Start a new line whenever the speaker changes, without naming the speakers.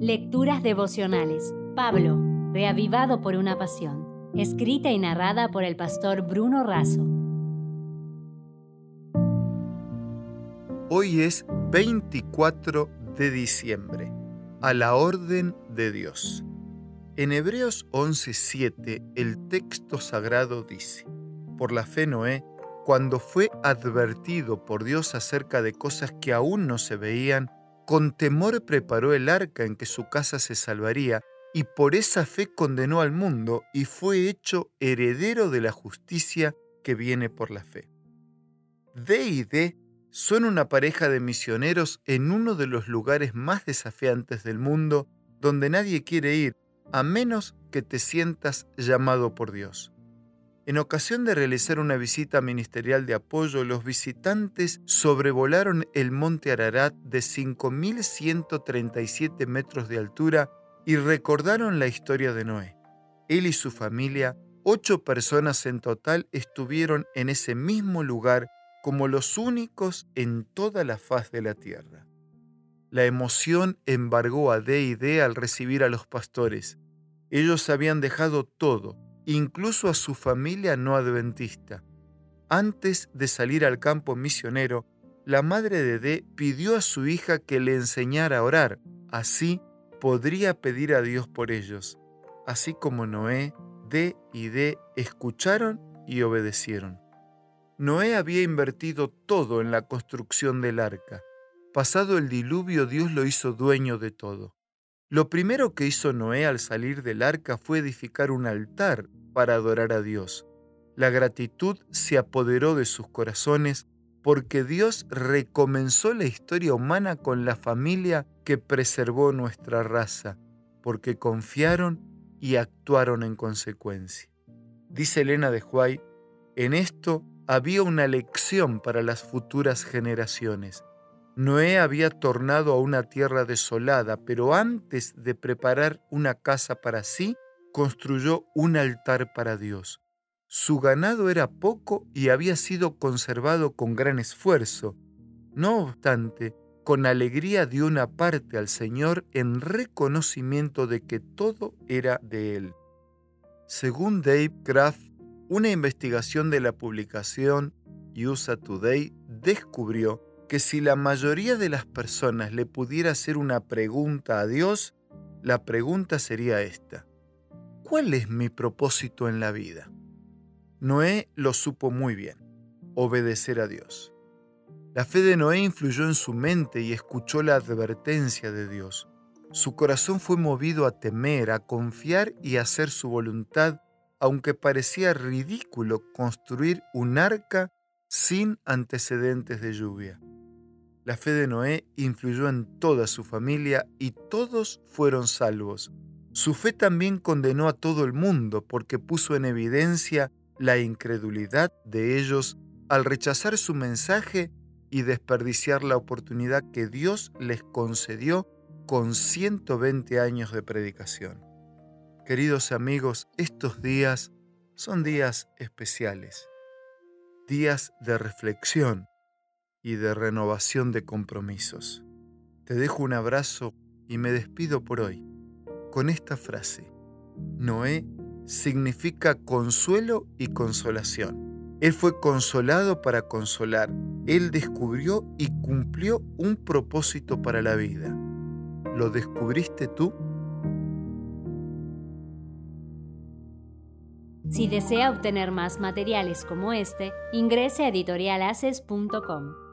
Lecturas devocionales. Pablo, reavivado por una pasión. Escrita y narrada por el pastor Bruno Razo.
Hoy es 24 de diciembre. A la orden de Dios. En Hebreos 11:7 el texto sagrado dice, Por la fe Noé, cuando fue advertido por Dios acerca de cosas que aún no se veían, con temor preparó el arca en que su casa se salvaría, y por esa fe condenó al mundo y fue hecho heredero de la justicia que viene por la fe. D y D son una pareja de misioneros en uno de los lugares más desafiantes del mundo donde nadie quiere ir, a menos que te sientas llamado por Dios. En ocasión de realizar una visita ministerial de apoyo, los visitantes sobrevolaron el monte Ararat de 5.137 metros de altura y recordaron la historia de Noé. Él y su familia, ocho personas en total, estuvieron en ese mismo lugar como los únicos en toda la faz de la tierra. La emoción embargó a D y D al recibir a los pastores. Ellos habían dejado todo, incluso a su familia no adventista. Antes de salir al campo misionero, la madre de D pidió a su hija que le enseñara a orar. Así podría pedir a Dios por ellos. Así como Noé, D y D escucharon y obedecieron. Noé había invertido todo en la construcción del arca. Pasado el diluvio, Dios lo hizo dueño de todo. Lo primero que hizo Noé al salir del arca fue edificar un altar para adorar a Dios. La gratitud se apoderó de sus corazones porque Dios recomenzó la historia humana con la familia que preservó nuestra raza, porque confiaron y actuaron en consecuencia. Dice Elena de Huay, en esto había una lección para las futuras generaciones. Noé había tornado a una tierra desolada, pero antes de preparar una casa para sí, construyó un altar para Dios. Su ganado era poco y había sido conservado con gran esfuerzo. No obstante, con alegría dio una parte al Señor en reconocimiento de que todo era de Él. Según Dave Kraft, una investigación de la publicación USA Today descubrió que si la mayoría de las personas le pudiera hacer una pregunta a Dios, la pregunta sería esta. ¿Cuál es mi propósito en la vida? Noé lo supo muy bien, obedecer a Dios. La fe de Noé influyó en su mente y escuchó la advertencia de Dios. Su corazón fue movido a temer, a confiar y a hacer su voluntad, aunque parecía ridículo construir un arca sin antecedentes de lluvia. La fe de Noé influyó en toda su familia y todos fueron salvos. Su fe también condenó a todo el mundo porque puso en evidencia la incredulidad de ellos al rechazar su mensaje y desperdiciar la oportunidad que Dios les concedió con 120 años de predicación. Queridos amigos, estos días son días especiales, días de reflexión y de renovación de compromisos. Te dejo un abrazo y me despido por hoy con esta frase. Noé significa consuelo y consolación. Él fue consolado para consolar. Él descubrió y cumplió un propósito para la vida. ¿Lo descubriste tú?
Si desea obtener más materiales como este, ingrese a editorialaces.com.